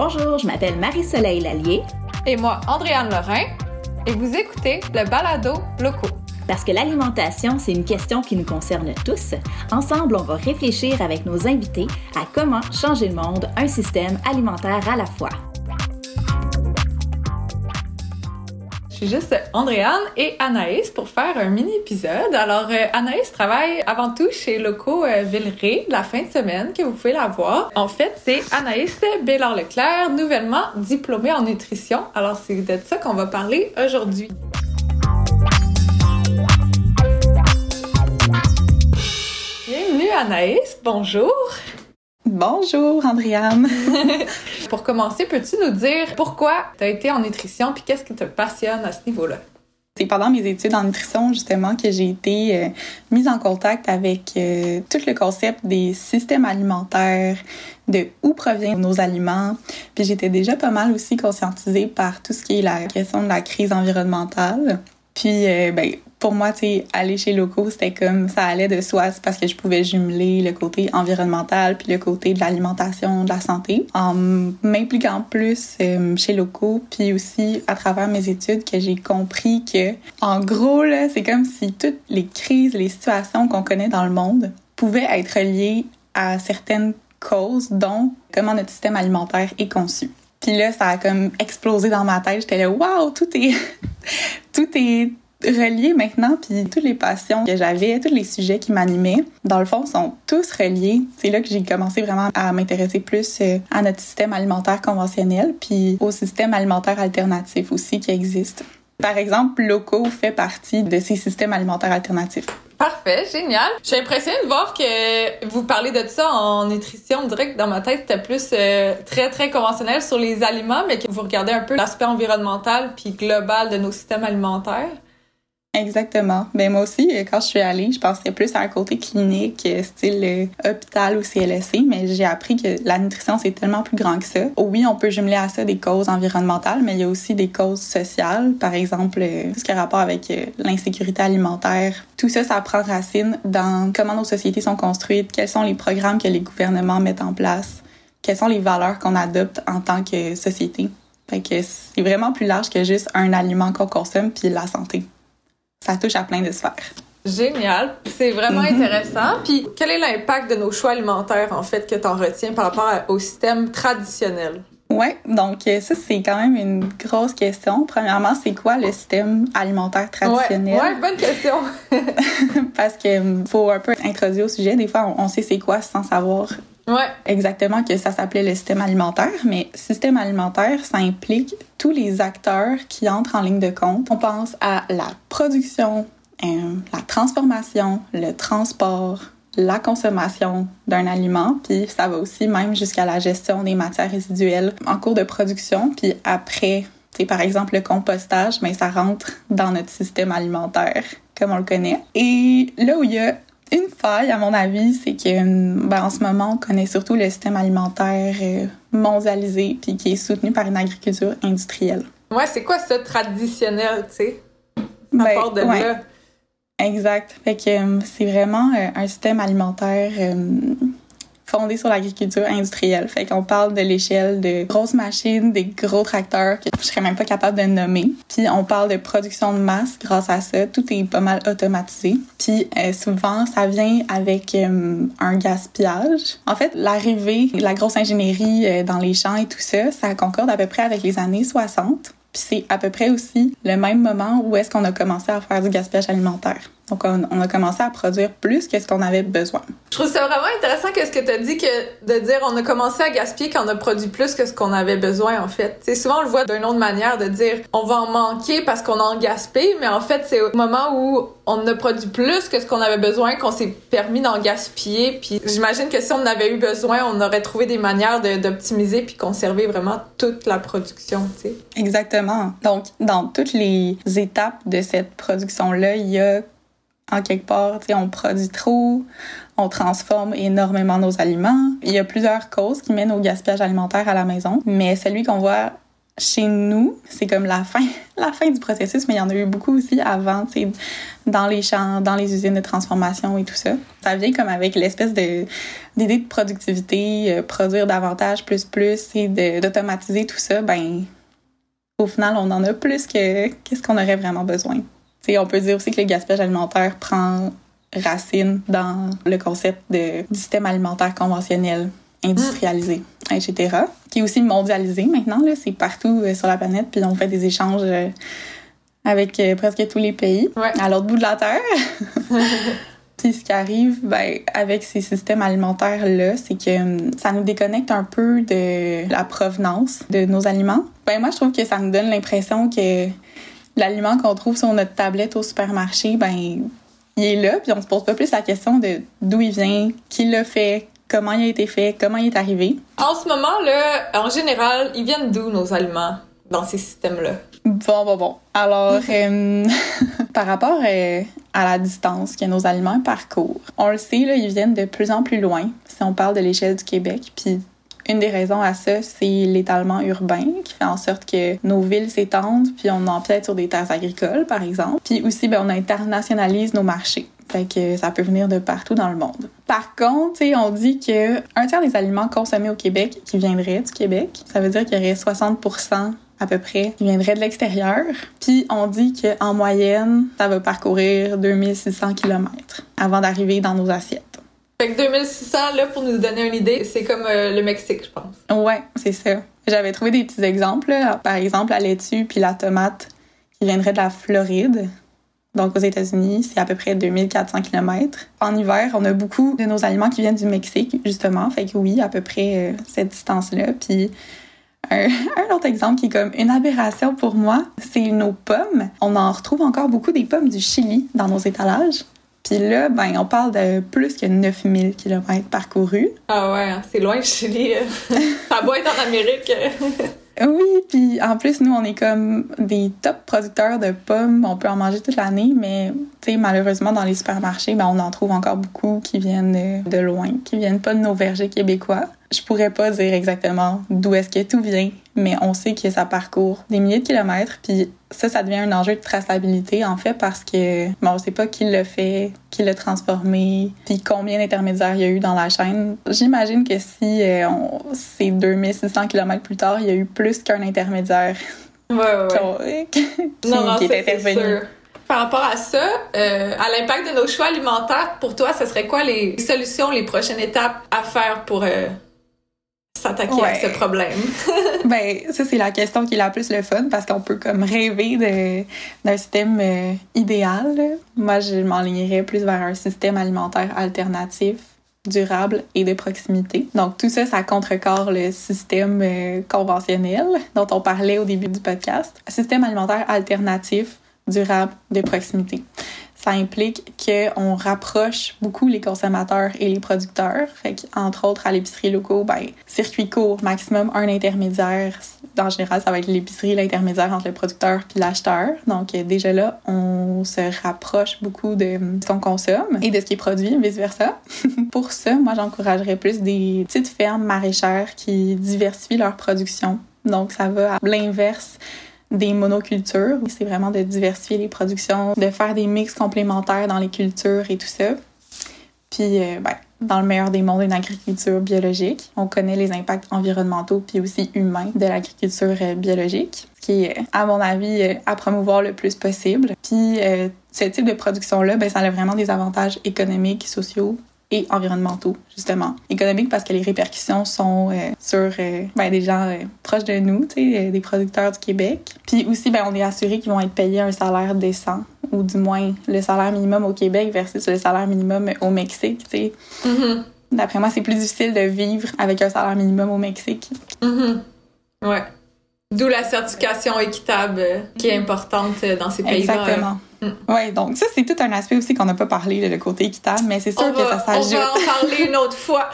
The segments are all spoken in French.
Bonjour, je m'appelle Marie-Soleil Lallier. Et moi, Andréane Lorrain. Et vous écoutez le balado locaux. Parce que l'alimentation, c'est une question qui nous concerne tous. Ensemble, on va réfléchir avec nos invités à comment changer le monde, un système alimentaire à la fois. Je suis juste Andréane et Anaïs pour faire un mini-épisode. Alors, euh, Anaïs travaille avant tout chez Locaux euh, Villeray la fin de semaine, que vous pouvez la voir. En fait, c'est Anaïs Bélard-Leclerc, nouvellement diplômée en nutrition. Alors, c'est de ça qu'on va parler aujourd'hui. Bienvenue Anaïs, bonjour. Bonjour, Andréane. Pour commencer, peux-tu nous dire pourquoi tu as été en nutrition puis qu'est-ce qui te passionne à ce niveau-là? C'est pendant mes études en nutrition, justement, que j'ai été euh, mise en contact avec euh, tout le concept des systèmes alimentaires, de où proviennent nos aliments. Puis j'étais déjà pas mal aussi conscientisée par tout ce qui est la question de la crise environnementale. Puis, euh, ben, pour moi, tu aller chez Locaux, c'était comme ça allait de soi, parce que je pouvais jumeler le côté environnemental puis le côté de l'alimentation, de la santé, en m'impliquant plus euh, chez Locaux, puis aussi à travers mes études que j'ai compris que, en gros, là, c'est comme si toutes les crises, les situations qu'on connaît dans le monde pouvaient être liées à certaines causes, dont comment notre système alimentaire est conçu. Puis là, ça a comme explosé dans ma tête. J'étais là, waouh, tout est, tout est reliés maintenant, puis toutes les passions que j'avais, tous les sujets qui m'animaient, dans le fond, sont tous reliés. C'est là que j'ai commencé vraiment à m'intéresser plus euh, à notre système alimentaire conventionnel, puis au système alimentaire alternatif aussi qui existe. Par exemple, Loco fait partie de ces systèmes alimentaires alternatifs. Parfait, génial. Je suis impressionnée de voir que vous parlez de ça en nutrition. On dirait que dans ma tête, c'était plus euh, très, très conventionnel sur les aliments, mais que vous regardez un peu l'aspect environnemental puis global de nos systèmes alimentaires. Exactement. Ben moi aussi, quand je suis allée, je pensais plus à un côté clinique, style euh, hôpital ou CLSC, mais j'ai appris que la nutrition, c'est tellement plus grand que ça. Oui, on peut jumeler à ça des causes environnementales, mais il y a aussi des causes sociales, par exemple, euh, tout ce qui a rapport avec euh, l'insécurité alimentaire. Tout ça, ça prend racine dans comment nos sociétés sont construites, quels sont les programmes que les gouvernements mettent en place, quelles sont les valeurs qu'on adopte en tant que société. Fait que c'est vraiment plus large que juste un aliment qu'on consomme puis la santé ça touche à plein de sphères. Génial. C'est vraiment mm-hmm. intéressant. Puis, quel est l'impact de nos choix alimentaires, en fait, que tu en retiens par rapport au système traditionnel? Oui, donc euh, ça, c'est quand même une grosse question. Premièrement, c'est quoi le système alimentaire traditionnel? Oui, ouais, bonne question. Parce qu'il faut un peu introduire au sujet. Des fois, on sait c'est quoi sans savoir Ouais. Exactement, que ça s'appelait le système alimentaire, mais système alimentaire, ça implique tous les acteurs qui entrent en ligne de compte. On pense à la production, euh, la transformation, le transport, la consommation d'un aliment, puis ça va aussi même jusqu'à la gestion des matières résiduelles en cours de production, puis après, c'est par exemple le compostage, mais ça rentre dans notre système alimentaire comme on le connaît. Et là où il y a une faille, à mon avis, c'est que ben, en ce moment, on connaît surtout le système alimentaire euh, mondialisé puis qui est soutenu par une agriculture industrielle. Ouais, c'est quoi ça traditionnel, tu sais? À part de là. Exact. Fait que euh, c'est vraiment euh, un système alimentaire fondé sur l'agriculture industrielle. Fait qu'on parle de l'échelle de grosses machines, des gros tracteurs que je serais même pas capable de nommer. Puis on parle de production de masse grâce à ça. Tout est pas mal automatisé. Puis euh, souvent, ça vient avec euh, un gaspillage. En fait, l'arrivée de la grosse ingénierie euh, dans les champs et tout ça, ça concorde à peu près avec les années 60. Puis c'est à peu près aussi le même moment où est-ce qu'on a commencé à faire du gaspillage alimentaire. Donc, on, a commencé à produire plus que ce qu'on avait besoin. Je trouve ça vraiment intéressant que ce que tu as dit, que de dire on a commencé à gaspiller quand on a produit plus que ce qu'on avait besoin, en fait. C'est souvent, on le voit d'une autre manière de dire on va en manquer parce qu'on en gaspille, mais en fait, c'est au moment où on a produit plus que ce qu'on avait besoin qu'on s'est permis d'en gaspiller. Puis j'imagine que si on en avait eu besoin, on aurait trouvé des manières d'optimiser puis conserver vraiment toute la production, tu sais. Exactement. Donc, dans toutes les étapes de cette production-là, il y a en quelque part, on produit trop, on transforme énormément nos aliments. Il y a plusieurs causes qui mènent au gaspillage alimentaire à la maison, mais celui qu'on voit chez nous, c'est comme la fin, la fin du processus, mais il y en a eu beaucoup aussi avant, dans les champs, dans les usines de transformation et tout ça. Ça vient comme avec l'espèce de d'idée de productivité, euh, produire davantage, plus, plus, et d'automatiser tout ça, ben, au final, on en a plus que qu'est-ce qu'on aurait vraiment besoin. Sais, on peut dire aussi que le gaspillage alimentaire prend racine dans le concept de, du système alimentaire conventionnel industrialisé, etc., qui est aussi mondialisé maintenant. C'est partout euh, sur la planète, puis on fait des échanges euh, avec euh, presque tous les pays à l'autre bout de la Terre. Puis ce qui arrive ben, avec ces systèmes alimentaires-là, c'est que hum, ça nous déconnecte un peu de la provenance de nos aliments. Ben, moi, je trouve que ça nous donne l'impression que l'aliment qu'on trouve sur notre tablette au supermarché, ben, il est là, puis on se pose pas plus la question de d'où il vient, qui l'a fait, comment il a été fait, comment il est arrivé. En ce moment, là, en général, ils viennent d'où nos aliments dans ces systèmes-là? Bon, bon, bon. Alors, euh, par rapport euh, à la distance que nos aliments parcourent, on le sait, là, ils viennent de plus en plus loin si on parle de l'échelle du Québec. Puis une des raisons à ça, c'est l'étalement urbain qui fait en sorte que nos villes s'étendent, puis on empiète sur des terres agricoles, par exemple. Puis aussi, ben, on internationalise nos marchés. Fait que ça peut venir de partout dans le monde. Par contre, on dit que un tiers des aliments consommés au Québec qui viendraient du Québec, ça veut dire qu'il y aurait 60% à peu près qui viendraient de l'extérieur. Puis on dit qu'en moyenne, ça va parcourir 2600 km avant d'arriver dans nos assiettes. Fait que 2600, là, pour nous donner une idée, c'est comme euh, le Mexique, je pense. Ouais, c'est ça. J'avais trouvé des petits exemples. Par exemple, la laitue puis la tomate qui viendraient de la Floride. Donc, aux États-Unis, c'est à peu près 2400 km. En hiver, on a beaucoup de nos aliments qui viennent du Mexique, justement. Fait que oui, à peu près euh, cette distance-là. Puis, un, autre exemple qui est comme une aberration pour moi, c'est nos pommes. On en retrouve encore beaucoup des pommes du Chili dans nos étalages. Puis là, ben, on parle de plus que 9000 km parcourus. Ah ouais, hein, c'est loin Chili. Ça doit être en Amérique. Oui, puis en plus, nous, on est comme des top producteurs de pommes. On peut en manger toute l'année, mais tu sais, malheureusement, dans les supermarchés, ben, on en trouve encore beaucoup qui viennent de, de loin, qui viennent pas de nos vergers québécois. Je pourrais pas dire exactement d'où est-ce que tout vient, mais on sait que ça parcourt des milliers de kilomètres, puis ça, ça devient un enjeu de traçabilité, en fait, parce que bon, on sait pas qui l'a fait, qui l'a transformé, puis combien d'intermédiaires il y a eu dans la chaîne. J'imagine que si euh, c'est 2600 km plus tard, il y a eu plus qu'un intermédiaire ouais, ouais, qui, non, non, qui est intervenu. Par rapport à ça, euh, à l'impact de nos choix alimentaires, pour toi, ce serait quoi les solutions, les prochaines étapes à faire pour euh, s'attaquer à ce problème? ben, ça, c'est la question qui est la plus le fun parce qu'on peut comme rêver d'un système euh, idéal. Moi, je m'enlignerais plus vers un système alimentaire alternatif durable et de proximité. Donc tout ça, ça contrecarre le système euh, conventionnel dont on parlait au début du podcast. Système alimentaire alternatif, durable, de proximité ça implique qu'on rapproche beaucoup les consommateurs et les producteurs. Fait entre autres, à l'épicerie locaux, ben, circuit court, maximum un intermédiaire. En général, ça va être l'épicerie, l'intermédiaire entre le producteur puis l'acheteur. Donc, déjà là, on se rapproche beaucoup de ce qu'on consomme et de ce qui est produit, vice-versa. Pour ça, moi, j'encouragerais plus des petites fermes maraîchères qui diversifient leur production. Donc, ça va à l'inverse des monocultures. C'est vraiment de diversifier les productions, de faire des mix complémentaires dans les cultures et tout ça. Puis, euh, ben, dans le meilleur des mondes, une agriculture biologique. On connaît les impacts environnementaux puis aussi humains de l'agriculture euh, biologique, ce qui est, à mon avis, euh, à promouvoir le plus possible. Puis, ce type de production-là, ben, ça a vraiment des avantages économiques, sociaux, et environnementaux, justement. Économiques parce que les répercussions sont euh, sur euh, ben, des gens euh, proches de nous, des producteurs du Québec. Puis aussi, ben, on est assuré qu'ils vont être payés un salaire décent, ou du moins le salaire minimum au Québec versus le salaire minimum au Mexique. Mm-hmm. D'après moi, c'est plus difficile de vivre avec un salaire minimum au Mexique. Mm Ouais. D'où la certification équitable qui est importante dans ces pays-là. Exactement. Mm. Oui, donc ça, c'est tout un aspect aussi qu'on n'a pas parlé, le côté équitable, mais c'est sûr que ça s'ajoute. On va en parler une autre fois.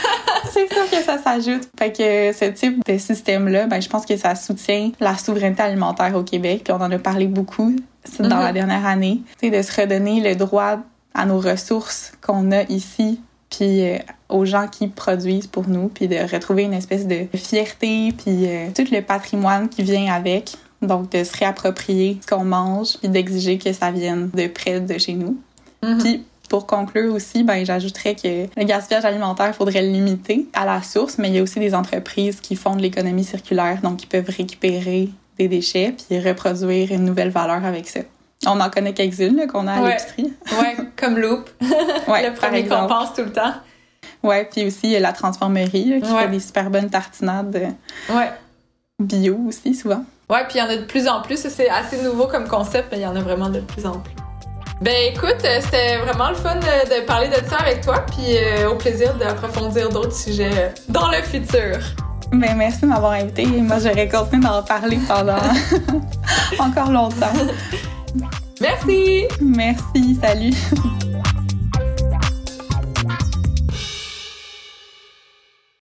c'est sûr que ça s'ajoute. Fait que ce type de système-là, ben, je pense que ça soutient la souveraineté alimentaire au Québec, puis on en a parlé beaucoup dans la mm-hmm. dernière année. C'est de se redonner le droit à nos ressources qu'on a ici puis euh, aux gens qui produisent pour nous, puis de retrouver une espèce de fierté, puis euh, tout le patrimoine qui vient avec. Donc, de se réapproprier ce qu'on mange, puis d'exiger que ça vienne de près de chez nous. Mhm. Puis, pour conclure aussi, ben, j'ajouterais que le gaspillage alimentaire, il faudrait le limiter à la source, mais il y a aussi des entreprises qui font de l'économie circulaire, donc qui peuvent récupérer des déchets puis reproduire une nouvelle valeur avec ça. On en connaît quelques-unes qu'on a à Ouais. l'épicerie. Ouais, comme Loop. Ouais, le premier qu'on pense tout le temps. Ouais, puis aussi la transformerie là, qui Ouais. fait des super bonnes tartinades euh, Ouais. bio aussi souvent. Ouais, puis il y en a de plus en plus. C'est assez nouveau comme concept, mais il y en a vraiment de plus en plus. Ben écoute, euh, c'était vraiment le fun de, de parler de ça avec toi, puis euh, au plaisir d'approfondir d'autres sujets euh, dans le futur. Ben merci de m'avoir invité. Moi, j'aurais continué d'en parler pendant encore longtemps. Merci! Merci, salut.